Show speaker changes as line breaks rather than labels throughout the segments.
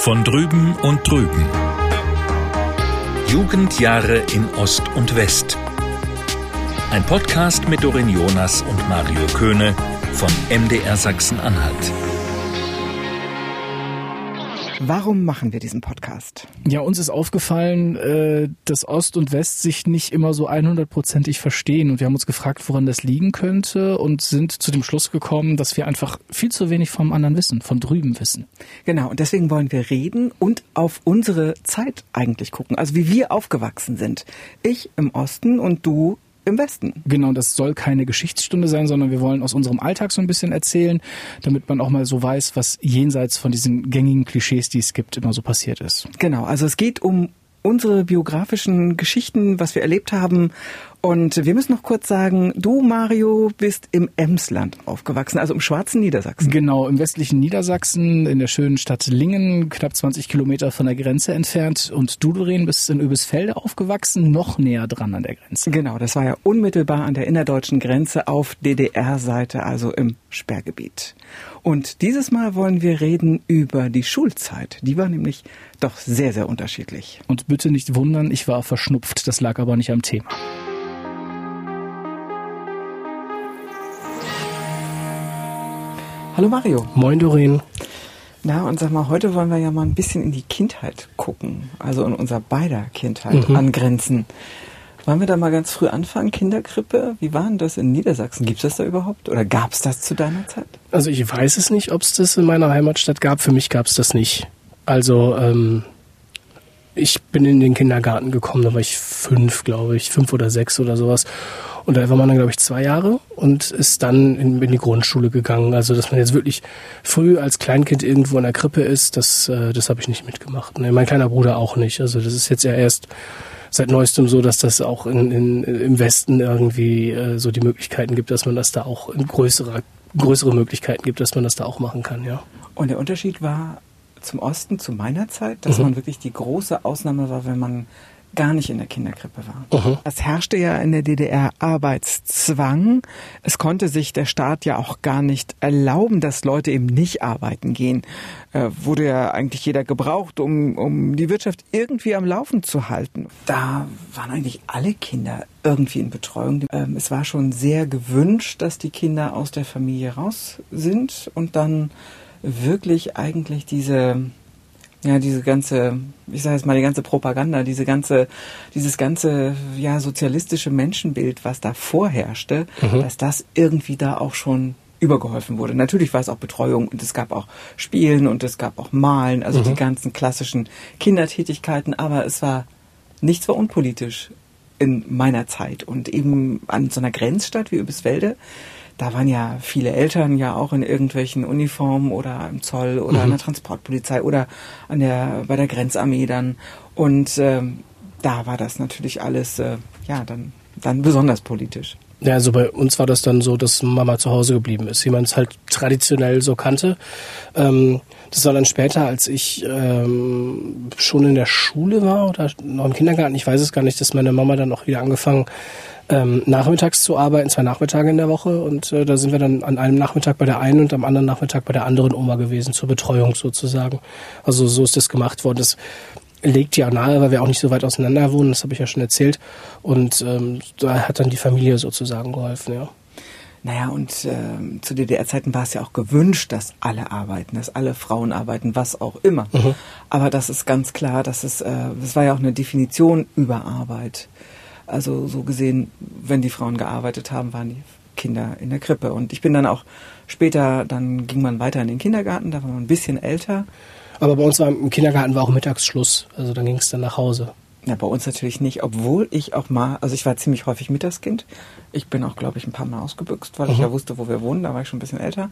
Von drüben und drüben. Jugendjahre in Ost und West. Ein Podcast mit Dorin Jonas und Mario Köhne von MDR Sachsen-Anhalt.
Warum machen wir diesen Podcast?
Ja, uns ist aufgefallen, äh, dass Ost und West sich nicht immer so 100%ig verstehen und wir haben uns gefragt, woran das liegen könnte und sind zu dem Schluss gekommen, dass wir einfach viel zu wenig vom anderen wissen, von drüben wissen.
Genau, und deswegen wollen wir reden und auf unsere Zeit eigentlich gucken, also wie wir aufgewachsen sind. Ich im Osten und du im Westen.
Genau, das soll keine Geschichtsstunde sein, sondern wir wollen aus unserem Alltag so ein bisschen erzählen, damit man auch mal so weiß, was jenseits von diesen gängigen Klischees, die es gibt, immer so passiert ist.
Genau, also es geht um unsere biografischen Geschichten, was wir erlebt haben. Und wir müssen noch kurz sagen, du, Mario, bist im Emsland aufgewachsen, also im schwarzen Niedersachsen.
Genau, im westlichen Niedersachsen, in der schönen Stadt Lingen, knapp 20 Kilometer von der Grenze entfernt. Und du, Doreen, bist in Öbisfelde aufgewachsen, noch näher dran an der Grenze.
Genau, das war ja unmittelbar an der innerdeutschen Grenze auf DDR-Seite, also im Sperrgebiet. Und dieses Mal wollen wir reden über die Schulzeit. Die war nämlich doch sehr, sehr unterschiedlich.
Und bitte nicht wundern, ich war verschnupft, das lag aber nicht am Thema.
Hallo Mario.
Moin Doreen.
Na, und sag mal, heute wollen wir ja mal ein bisschen in die Kindheit gucken, also in unser beider Kindheit mhm. angrenzen. Wollen wir da mal ganz früh anfangen? Kinderkrippe? Wie war denn das in Niedersachsen? Gibt es das da überhaupt? Oder gab es das zu deiner Zeit?
Also ich weiß es nicht, ob es das in meiner Heimatstadt gab. Für mich gab es das nicht. Also ähm, ich bin in den Kindergarten gekommen, da war ich fünf, glaube ich, fünf oder sechs oder sowas. Und da war man dann, glaube ich, zwei Jahre und ist dann in, in, die Grundschule gegangen. Also, dass man jetzt wirklich früh als Kleinkind irgendwo in der Krippe ist, das, äh, das habe ich nicht mitgemacht. Nee, mein kleiner Bruder auch nicht. Also, das ist jetzt ja erst seit neuestem so, dass das auch in, in, im Westen irgendwie äh, so die Möglichkeiten gibt, dass man das da auch in größere, größere Möglichkeiten gibt, dass man das da auch machen kann, ja.
Und der Unterschied war zum Osten, zu meiner Zeit, dass mhm. man wirklich die große Ausnahme war, wenn man gar nicht in der Kinderkrippe war. Mhm. Es herrschte ja in der DDR Arbeitszwang. Es konnte sich der Staat ja auch gar nicht erlauben, dass Leute eben nicht arbeiten gehen. Äh, wurde ja eigentlich jeder gebraucht, um, um die Wirtschaft irgendwie am Laufen zu halten. Da waren eigentlich alle Kinder irgendwie in Betreuung. Ähm, es war schon sehr gewünscht, dass die Kinder aus der Familie raus sind und dann wirklich eigentlich diese ja, diese ganze, ich sage jetzt mal, die ganze Propaganda, diese ganze, dieses ganze, ja, sozialistische Menschenbild, was da vorherrschte, mhm. dass das irgendwie da auch schon übergeholfen wurde. Natürlich war es auch Betreuung und es gab auch Spielen und es gab auch Malen, also mhm. die ganzen klassischen Kindertätigkeiten, aber es war, nichts war unpolitisch in meiner Zeit und eben an so einer Grenzstadt wie Übiswelde, da waren ja viele Eltern ja auch in irgendwelchen Uniformen oder im Zoll oder mhm. an der Transportpolizei oder an der bei der Grenzarmee dann und ähm, da war das natürlich alles äh, ja dann dann besonders politisch.
Ja, also bei uns war das dann so, dass Mama zu Hause geblieben ist, wie man es halt traditionell so kannte. Ähm, das war dann später, als ich ähm, schon in der Schule war oder noch im Kindergarten, ich weiß es gar nicht, dass meine Mama dann auch wieder angefangen ähm, nachmittags zu arbeiten, zwei Nachmittage in der Woche. Und äh, da sind wir dann an einem Nachmittag bei der einen und am anderen Nachmittag bei der anderen Oma gewesen, zur Betreuung sozusagen. Also so ist das gemacht worden. Das legt ja nahe, weil wir auch nicht so weit auseinander wohnen, das habe ich ja schon erzählt. Und ähm, da hat dann die Familie sozusagen geholfen, ja.
Naja, und äh, zu DDR-Zeiten war es ja auch gewünscht, dass alle arbeiten, dass alle Frauen arbeiten, was auch immer. Mhm. Aber das ist ganz klar, dass es, äh, das war ja auch eine Definition über Arbeit. Also so gesehen, wenn die Frauen gearbeitet haben, waren die Kinder in der Krippe. Und ich bin dann auch später, dann ging man weiter in den Kindergarten, da war man ein bisschen älter.
Aber bei uns war im Kindergarten war auch Mittagsschluss, also dann ging es dann nach Hause.
Ja, bei uns natürlich nicht, obwohl ich auch mal, also ich war ziemlich häufig Mittagskind. Ich bin auch, glaube ich, ein paar Mal ausgebüxt, weil mhm. ich ja wusste, wo wir wohnen, da war ich schon ein bisschen älter.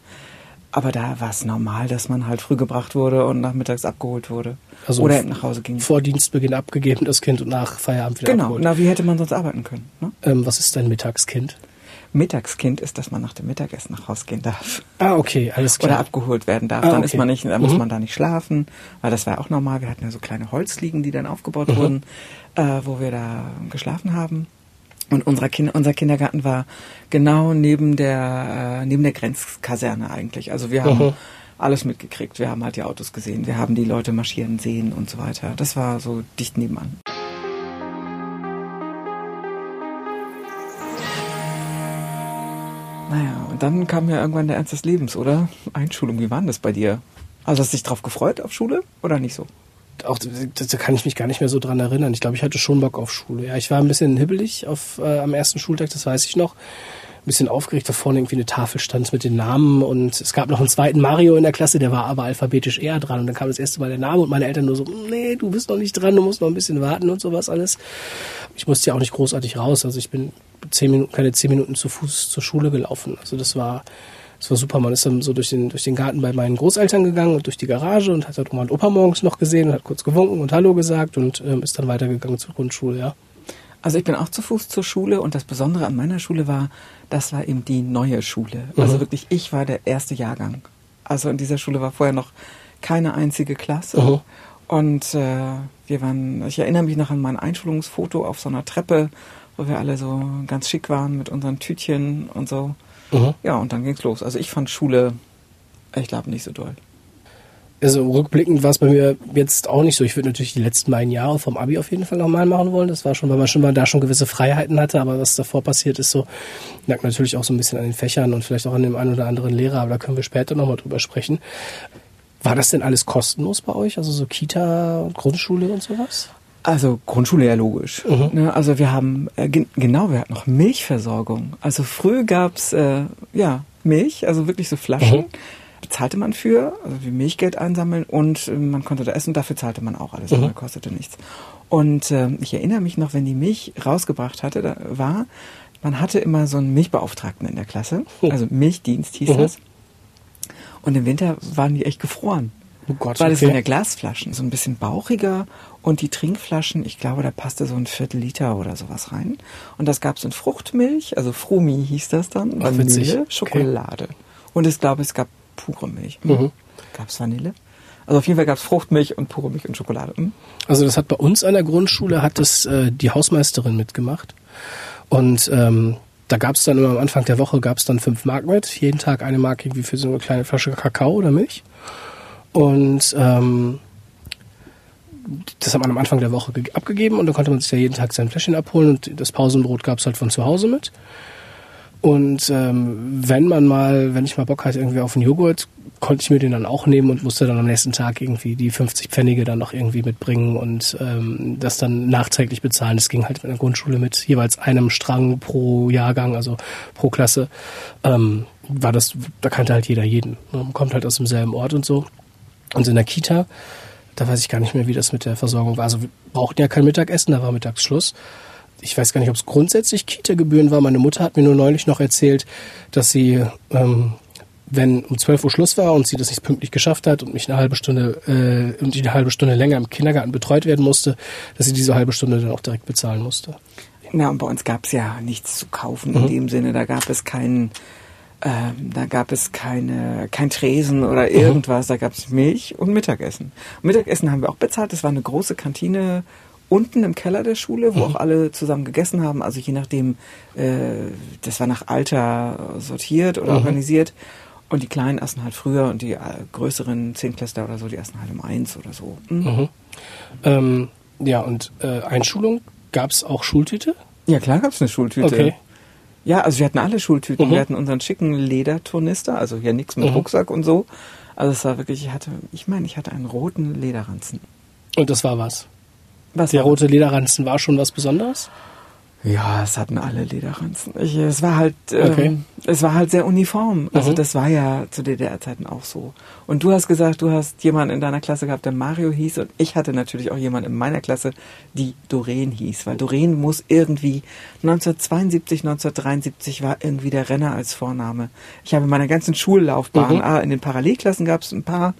Aber da war es normal, dass man halt früh gebracht wurde und nachmittags abgeholt wurde. Also oder nach Hause ging.
Vor Dienstbeginn abgegeben, das Kind, und nach Feierabend wieder
genau.
abgeholt.
Genau, na, wie hätte man sonst arbeiten können? Ne?
Ähm, was ist dein Mittagskind?
Mittagskind ist, dass man nach dem Mittagessen nach Hause gehen darf.
Ah, okay, alles klar.
Oder abgeholt werden darf. Ah, dann okay. ist man nicht, dann mhm. muss man da nicht schlafen, weil das war auch normal. Wir hatten ja so kleine Holzliegen, die dann aufgebaut mhm. wurden, äh, wo wir da geschlafen haben. Und unser, kind, unser Kindergarten war genau neben der, äh, neben der Grenzkaserne eigentlich. Also wir haben mhm. alles mitgekriegt. Wir haben halt die Autos gesehen, wir haben die Leute marschieren sehen und so weiter. Das war so dicht nebenan. Naja, und dann kam ja irgendwann der Ernst des Lebens, oder? Einschulung, wie war denn das bei dir? Also hast du dich drauf gefreut auf Schule oder nicht so?
Auch da kann ich mich gar nicht mehr so dran erinnern. Ich glaube, ich hatte schon Bock auf Schule. Ja, ich war ein bisschen hibbelig auf, äh, am ersten Schultag, das weiß ich noch. Ein bisschen aufgeregt, da vorne irgendwie eine Tafel stand mit den Namen und es gab noch einen zweiten Mario in der Klasse, der war aber alphabetisch eher dran und dann kam das erste Mal der Name und meine Eltern nur so, nee, du bist noch nicht dran, du musst noch ein bisschen warten und sowas alles. Ich musste ja auch nicht großartig raus, also ich bin zehn Minuten, keine zehn Minuten zu Fuß zur Schule gelaufen. Also das war, das war super. Man ist dann so durch den, durch den Garten bei meinen Großeltern gegangen und durch die Garage und hat halt Oma und Opa morgens noch gesehen und hat kurz gewunken und Hallo gesagt und ähm, ist dann weitergegangen zur Grundschule, ja.
Also ich bin auch zu Fuß zur Schule und das Besondere an meiner Schule war, das war eben die neue Schule. Also mhm. wirklich, ich war der erste Jahrgang. Also in dieser Schule war vorher noch keine einzige Klasse. Mhm. Und äh, wir waren, ich erinnere mich noch an mein Einschulungsfoto auf so einer Treppe wo wir alle so ganz schick waren mit unseren Tütchen und so. Mhm. Ja, und dann ging's los. Also ich fand Schule, ich glaube, nicht so doll.
Also rückblickend war es bei mir jetzt auch nicht so. Ich würde natürlich die letzten beiden Jahre vom Abi auf jeden Fall nochmal machen wollen. Das war schon, weil man schon mal da schon gewisse Freiheiten hatte. Aber was davor passiert ist so, lag natürlich auch so ein bisschen an den Fächern und vielleicht auch an dem einen oder anderen Lehrer. Aber da können wir später nochmal drüber sprechen. War das denn alles kostenlos bei euch? Also so Kita, Grundschule und sowas?
Also Grundschule ja logisch. Mhm. Ne? Also wir haben, äh, gen genau, wir hatten noch Milchversorgung. Also früh gab's äh, ja Milch, also wirklich so Flaschen. Mhm. Bezahlte man für, also wie Milchgeld einsammeln und äh, man konnte da essen, dafür zahlte man auch alles, mhm. aber kostete nichts. Und äh, ich erinnere mich noch, wenn die Milch rausgebracht hatte, da war, man hatte immer so einen Milchbeauftragten in der Klasse, oh. also Milchdienst hieß mhm. das. Und im Winter waren die echt gefroren. Oh Gott, weil okay. es waren ja Glasflaschen, so ein bisschen bauchiger und die Trinkflaschen, ich glaube, da passte so ein Viertel Liter oder sowas rein. Und das gab es in Fruchtmilch, also Frumi hieß das dann, Vanille, Schokolade. Okay. Und ich glaube, es gab pure Milch. Hm. Mhm. Gab es Vanille? Also auf jeden Fall gab es Fruchtmilch und pure Milch und Schokolade. Hm?
Also das hat bei uns an der Grundschule hat das äh, die Hausmeisterin mitgemacht. Und ähm, da gab es dann immer am Anfang der Woche gab es dann fünf Mark mit, jeden Tag eine Mark irgendwie für so eine kleine Flasche Kakao oder Milch. Und ähm, das hat man am Anfang der Woche abgegeben und dann konnte man sich ja jeden Tag sein Fläschchen abholen und das Pausenbrot gab es halt von zu Hause mit. Und ähm, wenn man mal, wenn ich mal Bock hatte irgendwie auf einen Joghurt, konnte ich mir den dann auch nehmen und musste dann am nächsten Tag irgendwie die 50 Pfennige dann noch irgendwie mitbringen und ähm, das dann nachträglich bezahlen. Das ging halt in der Grundschule mit jeweils einem Strang pro Jahrgang, also pro Klasse. Ähm, war das, da kannte halt jeder jeden. Man kommt halt aus demselben Ort und so. Und in der Kita, da weiß ich gar nicht mehr, wie das mit der Versorgung war. Also wir brauchten ja kein Mittagessen, da war Mittagsschluss. Ich weiß gar nicht, ob es grundsätzlich Kita-Gebühren war. Meine Mutter hat mir nur neulich noch erzählt, dass sie, ähm, wenn um 12 Uhr Schluss war und sie das nicht pünktlich geschafft hat und mich eine halbe Stunde äh, und eine halbe Stunde länger im Kindergarten betreut werden musste, dass sie diese halbe Stunde dann auch direkt bezahlen musste.
Na, und bei uns gab es ja nichts zu kaufen in mhm. dem Sinne. Da gab es keinen ähm, da gab es keine, kein Tresen oder mhm. irgendwas, mhm. da gab es Milch und Mittagessen. Und Mittagessen haben wir auch bezahlt. Das war eine große Kantine unten im Keller der Schule, wo mhm. auch alle zusammen gegessen haben. Also je nachdem, äh, das war nach Alter sortiert oder mhm. organisiert. Und die Kleinen essen halt früher und die äh, größeren Zehntklässler oder so, die essen halt um eins oder so.
Mhm. mhm. Ähm, ja, und äh, Einschulung, gab es auch Schultüte?
Ja, klar gab es eine Schultüte. Okay. Ja, also wir hatten alle Schultüten. Mhm. Wir hatten unseren schicken Lederturnister, also hier nichts mit mhm. Rucksack und so. Also es war wirklich, ich hatte, ich meine, ich hatte einen roten Lederranzen.
Und das war was? Was Der rote Lederranzen war schon was Besonderes?
Ja, es hatten alle Lederranzen. Ich, es war halt, ähm, okay. es war halt sehr uniform. Also mhm. das war ja zu DDR-Zeiten auch so. Und du hast gesagt, du hast jemanden in deiner Klasse gehabt, der Mario hieß, und ich hatte natürlich auch jemanden in meiner Klasse, die Doreen hieß, weil Doreen muss irgendwie 1972, 1973 war irgendwie der Renner als Vorname. Ich habe in meiner ganzen Schullaufbahn, mhm. ah, in den Parallelklassen gab es ein paar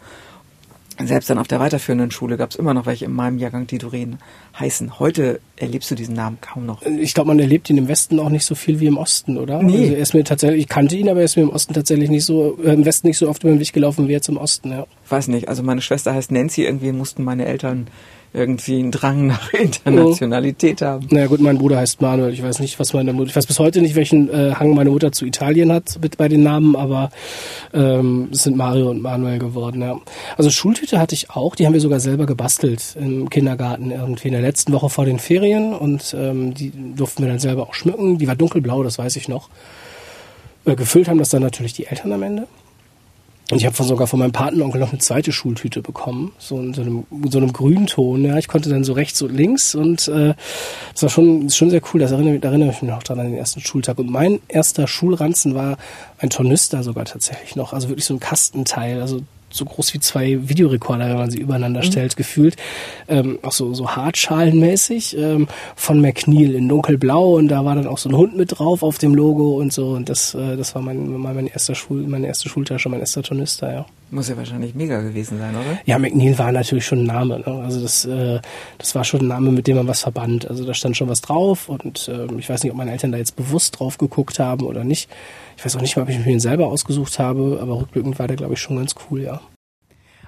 selbst dann auf der weiterführenden Schule gab es immer noch welche in meinem Jahrgang, die Doreen heißen. Heute erlebst du diesen Namen kaum noch.
Ich glaube, man erlebt ihn im Westen auch nicht so viel wie im Osten, oder? Nee. Also er ist mir tatsächlich, ich kannte ihn, aber er ist mir im Osten tatsächlich nicht so, äh, im Westen nicht so oft über den Weg gelaufen wie jetzt im Osten, ja.
Weiß nicht, also meine Schwester heißt Nancy, irgendwie mussten meine Eltern irgendwie einen Drang nach Internationalität haben.
Naja gut, mein Bruder heißt Manuel. Ich weiß nicht, was meine Mutter, ich weiß bis heute nicht, welchen äh, Hang meine Mutter zu Italien hat mit bei den Namen, aber ähm, es sind Mario und Manuel geworden. Ja. Also Schultüte hatte ich auch, die haben wir sogar selber gebastelt im Kindergarten irgendwie in der letzten Woche vor den Ferien und ähm, die durften wir dann selber auch schmücken. Die war dunkelblau, das weiß ich noch. Äh, gefüllt haben das dann natürlich die Eltern am Ende. Und ich habe sogar von meinem Patenonkel noch eine zweite Schultüte bekommen, so in so einem, so einem Grünton. Ja, ich konnte dann so rechts und links und äh, das war schon, schon sehr cool. Das erinnere, da erinnere ich mich noch dran an den ersten Schultag. Und mein erster Schulranzen war ein Tornister sogar tatsächlich noch, also wirklich so ein Kastenteil, also so groß wie zwei Videorekorder, wenn man sie übereinander mhm. stellt, gefühlt. Ähm, auch so, so hartschalenmäßig ähm, von McNeil in dunkelblau und da war dann auch so ein Hund mit drauf auf dem Logo und so und das, äh, das war mein, mein, mein erster Schul, meine erste Schultasche, mein erster Turnister, ja.
Muss ja wahrscheinlich mega gewesen sein, oder?
Ja, McNeil war natürlich schon ein Name. Ne? Also das, äh, das war schon ein Name, mit dem man was verband. Also da stand schon was drauf und äh, ich weiß nicht, ob meine Eltern da jetzt bewusst drauf geguckt haben oder nicht. Ich weiß auch nicht mal, ob ich mir den selber ausgesucht habe, aber rückblickend war der, glaube ich, schon ganz cool, ja.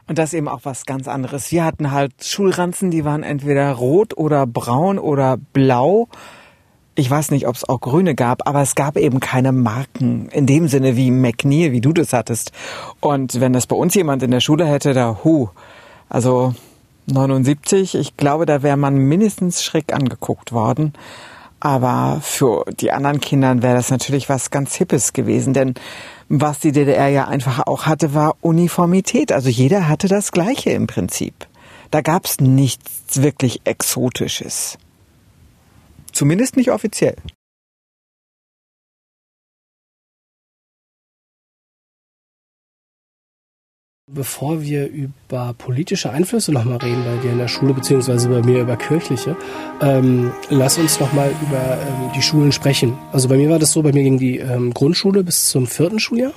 Und das ist eben auch was ganz anderes. Wir hatten halt Schulranzen, die waren entweder rot oder braun oder blau. Ich weiß nicht, ob es auch grüne gab, aber es gab eben keine Marken in dem Sinne wie McNeil, wie du das hattest. Und wenn das bei uns jemand in der Schule hätte, da hu, also 79, ich glaube, da wäre man mindestens schräg angeguckt worden. Aber für die anderen Kindern wäre das natürlich was ganz Hippes gewesen, denn was die DDR ja einfach auch hatte, war Uniformität. Also jeder hatte das Gleiche im Prinzip. Da gab's nichts wirklich Exotisches. Zumindest nicht offiziell.
Bevor wir über politische Einflüsse nochmal reden bei dir in der Schule, beziehungsweise bei mir über kirchliche, ähm, lass uns nochmal über ähm, die Schulen sprechen. Also bei mir war das so, bei mir ging die ähm, Grundschule bis zum vierten Schuljahr.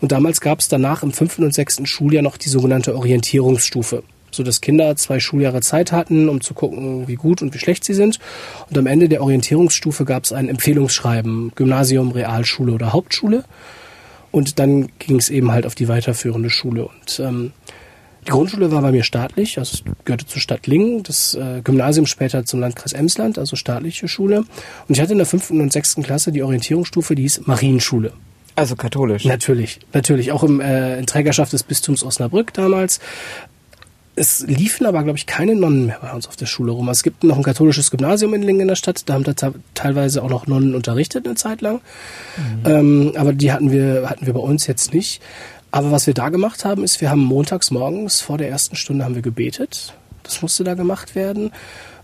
Und damals gab es danach im fünften und sechsten Schuljahr noch die sogenannte Orientierungsstufe. So dass Kinder zwei Schuljahre Zeit hatten, um zu gucken, wie gut und wie schlecht sie sind. Und am Ende der Orientierungsstufe gab es ein Empfehlungsschreiben, Gymnasium, Realschule oder Hauptschule. Und dann ging es eben halt auf die weiterführende Schule. Und ähm, die Grundschule war bei mir staatlich, also gehörte zur Stadt Lingen, das äh, Gymnasium später zum Landkreis Emsland, also staatliche Schule. Und ich hatte in der fünften und sechsten Klasse die Orientierungsstufe, die hieß Marienschule.
Also katholisch.
Natürlich, natürlich. Auch im, äh, in Trägerschaft des Bistums Osnabrück damals es liefen aber, glaube ich, keine Nonnen mehr bei uns auf der Schule rum. Es gibt noch ein katholisches Gymnasium in Lingen in der Stadt, da haben da teilweise auch noch Nonnen unterrichtet eine Zeit lang. Mhm. Ähm, aber die hatten wir, hatten wir bei uns jetzt nicht. Aber was wir da gemacht haben, ist, wir haben montags morgens vor der ersten Stunde haben wir gebetet. Das musste da gemacht werden.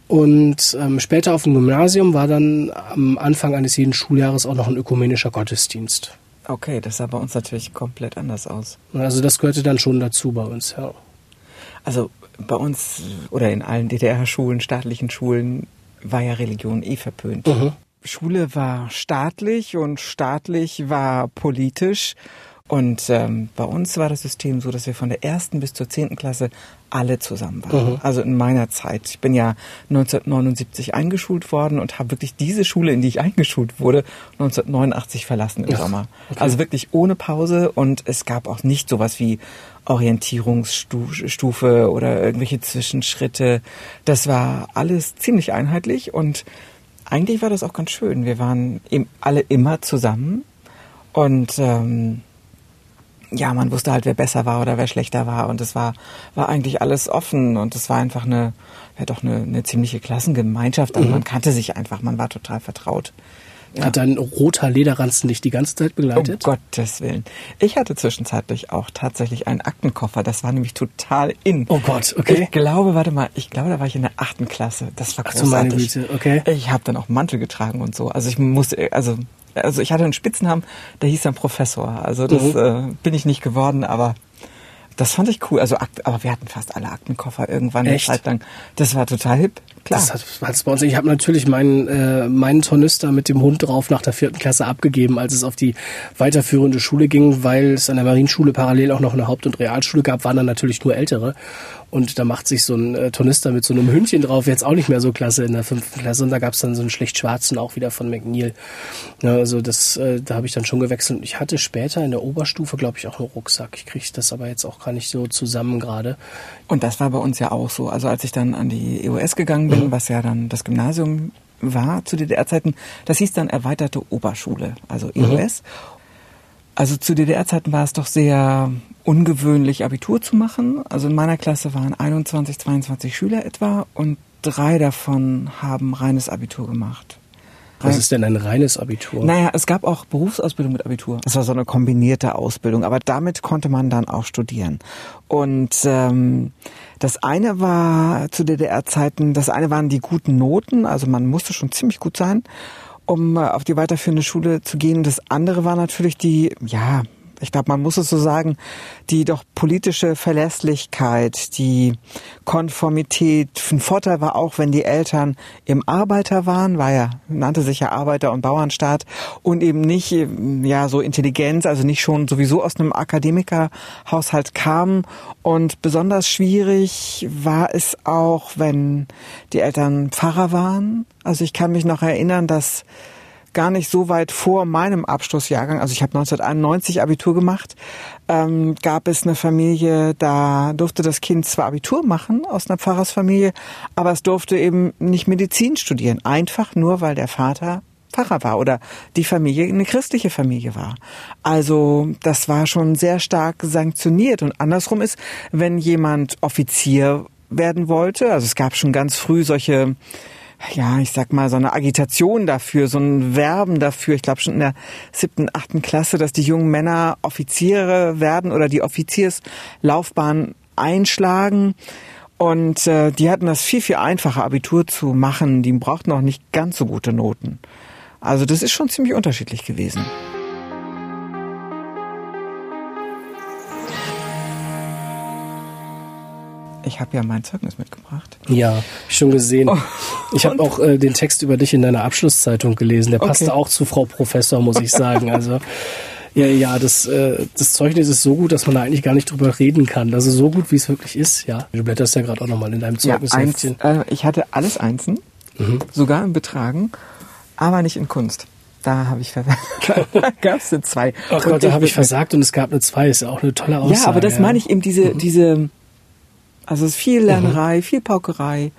Und ähm, später auf dem Gymnasium war dann am Anfang eines jeden Schuljahres auch noch ein ökumenischer Gottesdienst.
Okay, das sah bei uns natürlich komplett anders aus.
Also das gehörte dann schon dazu bei uns, ja.
Also bei uns oder in allen DDR-Schulen, staatlichen Schulen, war ja Religion eh verpönt. Mhm. Schule war staatlich und staatlich war politisch. Und ähm, bei uns war das System so, dass wir von der ersten bis zur zehnten Klasse alle zusammen waren. Mhm. Also in meiner Zeit. Ich bin ja 1979 eingeschult worden und habe wirklich diese Schule, in die ich eingeschult wurde, 1989 verlassen im Ach, Sommer. Okay. Also wirklich ohne Pause und es gab auch nicht sowas wie Orientierungsstufe oder irgendwelche Zwischenschritte. Das war alles ziemlich einheitlich und eigentlich war das auch ganz schön. Wir waren alle immer zusammen und ähm, ja, man wusste halt, wer besser war oder wer schlechter war und es war war eigentlich alles offen und es war einfach eine ja doch eine, eine ziemliche Klassengemeinschaft. Also mhm. man kannte sich einfach, man war total vertraut.
Ja. Hat dein roter Lederranzen dich die ganze Zeit begleitet?
Um Gottes Willen. Ich hatte zwischenzeitlich auch tatsächlich einen Aktenkoffer. Das war nämlich total in.
Oh Gott, okay.
Ich glaube, warte mal, ich glaube, da war ich in der achten Klasse. Das war großartig. Ach, meine Güte, okay. Ich habe dann auch Mantel getragen und so. Also ich musste, also also ich hatte einen Spitznamen, der hieß dann Professor. Also das mhm. äh, bin ich nicht geworden, aber das fand ich cool. Also aber wir hatten fast alle Aktenkoffer irgendwann
Echt?
eine Zeit lang. Das war total hip. Klar.
Das hat, hat's bei uns. Ich habe natürlich meinen, äh, meinen Tornister mit dem Hund drauf nach der vierten Klasse abgegeben, als es auf die weiterführende Schule ging, weil es an der Marienschule parallel auch noch eine Haupt- und Realschule gab, waren dann natürlich nur Ältere. Und da macht sich so ein äh, Tornister mit so einem Hündchen drauf jetzt auch nicht mehr so klasse in der fünften Klasse. Und da gab es dann so einen schlecht schwarzen auch wieder von McNeil. Ja, also das, äh, da habe ich dann schon gewechselt. Und ich hatte später in der Oberstufe, glaube ich, auch einen Rucksack. Ich kriege das aber jetzt auch gar nicht so zusammen gerade.
Und das war bei uns ja auch so. Also als ich dann an die EOS gegangen bin, mhm. was ja dann das Gymnasium war zu DDR-Zeiten, das hieß dann erweiterte Oberschule, also EOS. Mhm. Also zu DDR-Zeiten war es doch sehr ungewöhnlich, Abitur zu machen. Also in meiner Klasse waren 21, 22 Schüler etwa und drei davon haben reines Abitur gemacht.
Was ist denn ein reines Abitur?
Naja, es gab auch Berufsausbildung mit Abitur. Das war so eine kombinierte Ausbildung, aber damit konnte man dann auch studieren. Und ähm, das eine war zu DDR-Zeiten, das eine waren die guten Noten, also man musste schon ziemlich gut sein um äh, auf die weiterführende Schule zu gehen. Das andere war natürlich die, ja, ich glaube, man muss es so sagen, die doch politische Verlässlichkeit, die Konformität. Ein Vorteil war auch, wenn die Eltern im Arbeiter waren, war ja, nannte sich ja Arbeiter- und Bauernstaat und eben nicht, ja, so Intelligenz, also nicht schon sowieso aus einem Akademikerhaushalt kamen. Und besonders schwierig war es auch, wenn die Eltern Pfarrer waren. Also ich kann mich noch erinnern, dass gar nicht so weit vor meinem Abschlussjahrgang, also ich habe 1991 Abitur gemacht, ähm, gab es eine Familie, da durfte das Kind zwar Abitur machen aus einer Pfarrersfamilie, aber es durfte eben nicht Medizin studieren, einfach nur weil der Vater Pfarrer war oder die Familie eine christliche Familie war. Also das war schon sehr stark sanktioniert und andersrum ist, wenn jemand Offizier werden wollte, also es gab schon ganz früh solche ja, ich sag mal, so eine Agitation dafür, so ein Werben dafür. Ich glaube schon in der siebten, achten Klasse, dass die jungen Männer Offiziere werden oder die Offizierslaufbahn einschlagen. Und äh, die hatten das viel, viel einfacher, Abitur zu machen. Die brauchten auch nicht ganz so gute Noten. Also das ist schon ziemlich unterschiedlich gewesen. Ich habe ja mein Zeugnis mitgebracht.
Ja, schon gesehen. Oh. Ich habe auch äh, den Text über dich in deiner Abschlusszeitung gelesen. Der passte auch zu Frau Professor, muss ich sagen. Also ja, ja, das, äh, das Zeugnis ist so gut, dass man da eigentlich gar nicht drüber reden kann. Also so gut, wie es wirklich ist. Ja, du blätterst ja gerade auch nochmal in deinem Zeugnisheftchen.
Ja, eins, äh, ich hatte alles Einsen, mhm. sogar im Betragen, aber nicht in Kunst. Da habe ich versagt. da gab es eine zwei.
Ach Gott, da habe ich versagt und es gab eine zwei. Ist ja auch eine tolle Aussage.
Ja, aber das meine ich eben diese, mhm. diese also es ist viel Lernerei, mhm. viel Paukerei.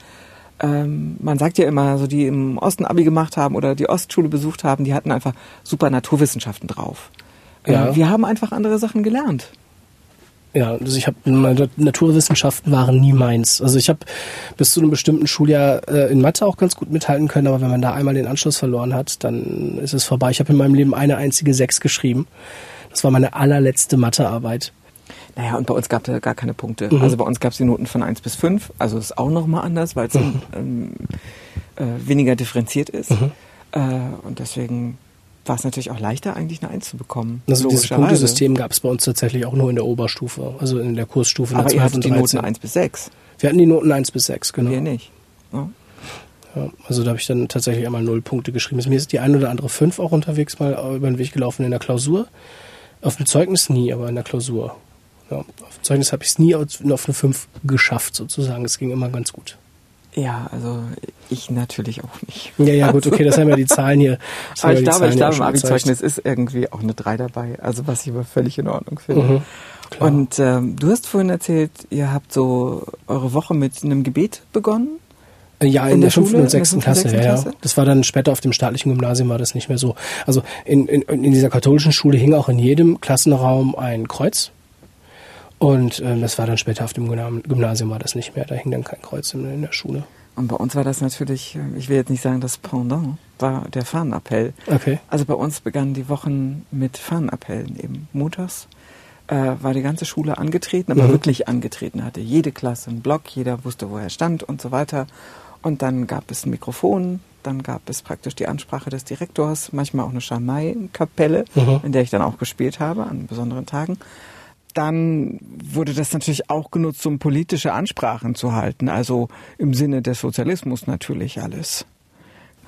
Ähm, man sagt ja immer, so die im Osten Abi gemacht haben oder die Ostschule besucht haben, die hatten einfach super Naturwissenschaften drauf. Äh, ja. wir haben einfach andere Sachen gelernt.
Ja, also ich habe Naturwissenschaften waren nie meins. Also ich habe bis zu einem bestimmten Schuljahr äh, in Mathe auch ganz gut mithalten können, aber wenn man da einmal den Anschluss verloren hat, dann ist es vorbei. Ich habe in meinem Leben eine einzige Sechs geschrieben. Das war meine allerletzte Mathearbeit.
Naja, und bei uns gab es gar keine Punkte. Mhm. Also bei uns gab es die Noten von 1 bis 5. Also ist auch nochmal anders, weil es mhm. ähm, äh, weniger differenziert ist. Mhm. Äh, und deswegen war es natürlich auch leichter, eigentlich eine 1 zu bekommen.
Also dieses Punktesystem gab es bei uns tatsächlich auch nur in der Oberstufe, also in der Kursstufe.
Aber ihr hattet die Noten 1 bis 6.
Wir hatten die Noten 1 bis 6, genau.
Wir nicht. Ja.
Ja, also da habe ich dann tatsächlich einmal null Punkte geschrieben. Mir ist die ein oder andere 5 auch unterwegs mal über den Weg gelaufen in der Klausur. Auf dem Zeugnis nie, aber in der Klausur. Ja, auf dem Zeugnis habe ich es nie auf eine 5 geschafft, sozusagen. Es ging immer ganz gut.
Ja, also ich natürlich auch nicht.
Ja, ja, gut, okay, das haben ja die Zahlen hier.
Aber ich glaube, ich glaube, im Abi-Zeugnis ist irgendwie auch eine 3 dabei, also was ich aber völlig in Ordnung finde. Mhm, Und ähm, du hast vorhin erzählt, ihr habt so eure Woche mit einem Gebet begonnen?
Ja, in, in der, fünften und sechsten Klasse, ja, ja. Das war dann später auf dem staatlichen Gymnasium war das nicht mehr so. Also in, in, in dieser katholischen Schule hing auch in jedem Klassenraum ein Kreuz und ähm, das war dann später auf dem Gymnasium war das nicht mehr. Da hing dann kein Kreuz in, in der Schule.
Und bei uns war das natürlich, äh, ich will jetzt nicht sagen das Pendant, war der Fahnenappell.
Okay.
Also bei uns begannen die Wochen mit Fahnenappellen eben. Montags äh, war die ganze Schule angetreten, aber mhm. wirklich angetreten. Hatte jede Klasse einen Block, jeder wusste, wo er stand und so weiter. Und dann gab es ein Mikrofon, dann gab es praktisch die Ansprache des Direktors, manchmal auch eine Schamai-Kapelle, mhm. in der ich dann auch gespielt habe an besonderen Tagen. Dann wurde das natürlich auch genutzt, um politische Ansprachen zu halten, also im Sinne des Sozialismus natürlich alles.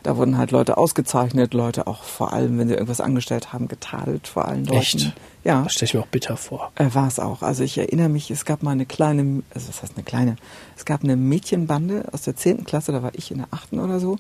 Da wurden halt Leute ausgezeichnet, Leute auch vor allem, wenn sie irgendwas angestellt haben, getadelt vor allen Leuten.
Echt?
Ja.
Das stelle ich mir auch bitter vor.
Äh, War es auch. Also ich erinnere mich, es gab mal eine kleine, also was heißt eine kleine, es gab eine Mädchenbande aus der 10. Klasse, da war ich in der 8. oder so,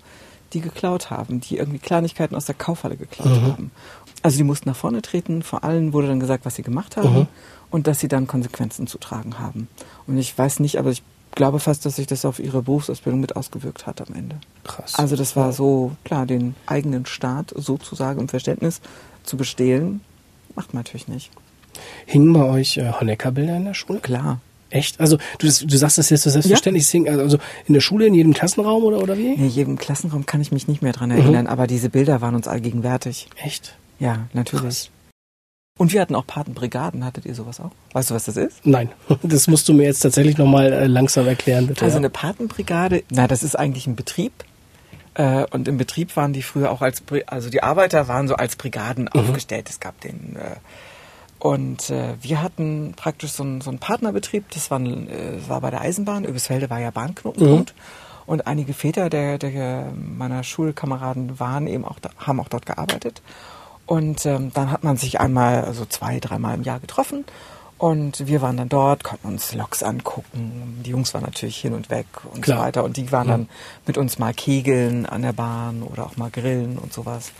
die geklaut haben, die irgendwie Kleinigkeiten aus der Kaufhalle geklaut
Mhm.
haben. Also die mussten nach vorne treten, vor allen wurde dann gesagt, was sie gemacht haben
Mhm.
und dass sie dann Konsequenzen zu tragen haben. Und ich weiß nicht, aber ich glaube fast, dass sich das auf ihre Berufsausbildung mit ausgewirkt hat am Ende.
Krass.
Also das war so, klar, den eigenen Staat sozusagen im Verständnis zu bestehlen, macht man natürlich nicht.
Hingen bei euch äh, Honecker-Bilder in der Schule?
Klar.
Echt? Also du, du sagst das jetzt so selbstverständlich. es hing Also in der Schule, in jedem Klassenraum oder, oder wie?
In jedem Klassenraum kann ich mich nicht mehr dran
Mhm.
erinnern, aber diese Bilder waren uns allgegenwärtig.
Echt?
Ja, natürlich. Und wir hatten auch Patenbrigaden. Hattet ihr sowas auch? Weißt du, was das ist?
Nein, das musst du mir jetzt tatsächlich nochmal äh, langsam erklären, bitte.
Also
ja.
eine Patenbrigade, na, das ist eigentlich ein Betrieb. Äh, und im Betrieb waren die früher auch als, also die Arbeiter waren so als Brigaden
Mhm.
aufgestellt. Es gab den, äh, und äh, wir hatten praktisch so einen, so einen Partnerbetrieb, das war, äh, war bei der Eisenbahn, Öbisfelde war ja Bahnknotenpunkt. Und einige Väter der, der meiner Schulkameraden waren eben auch, da, haben auch dort gearbeitet. Und ähm, dann hat man sich einmal, also zwei, dreimal im Jahr getroffen. Und wir waren dann dort, konnten uns Loks angucken. Die Jungs waren natürlich hin und weg und
Klar.
so weiter. Und die waren dann mit uns mal kegeln an der Bahn oder auch mal grillen und sowas.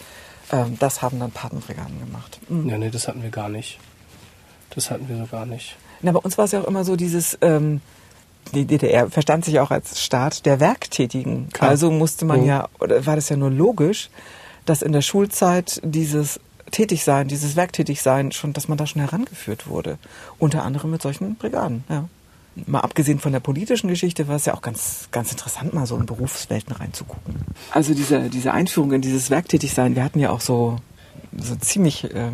Ähm, das haben dann Patenbrigaden gemacht. Mhm.
Ja, nee, das hatten wir gar nicht. Das hatten wir so gar nicht.
Na, bei uns war es ja auch immer so dieses, ähm, die DDR verstand sich auch als Staat der Werktätigen.
Klar.
Also musste man
Mhm.
ja, oder war das ja nur logisch, dass in der Schulzeit dieses Tätigsein, dieses Werktätigsein schon, dass man da schon herangeführt wurde. Unter anderem mit solchen Brigaden, ja. Mal abgesehen von der politischen Geschichte war es ja auch ganz, ganz interessant, mal so in Berufswelten reinzugucken. Also diese, diese Einführung in dieses Werktätigsein, wir hatten ja auch so, so ziemlich, äh,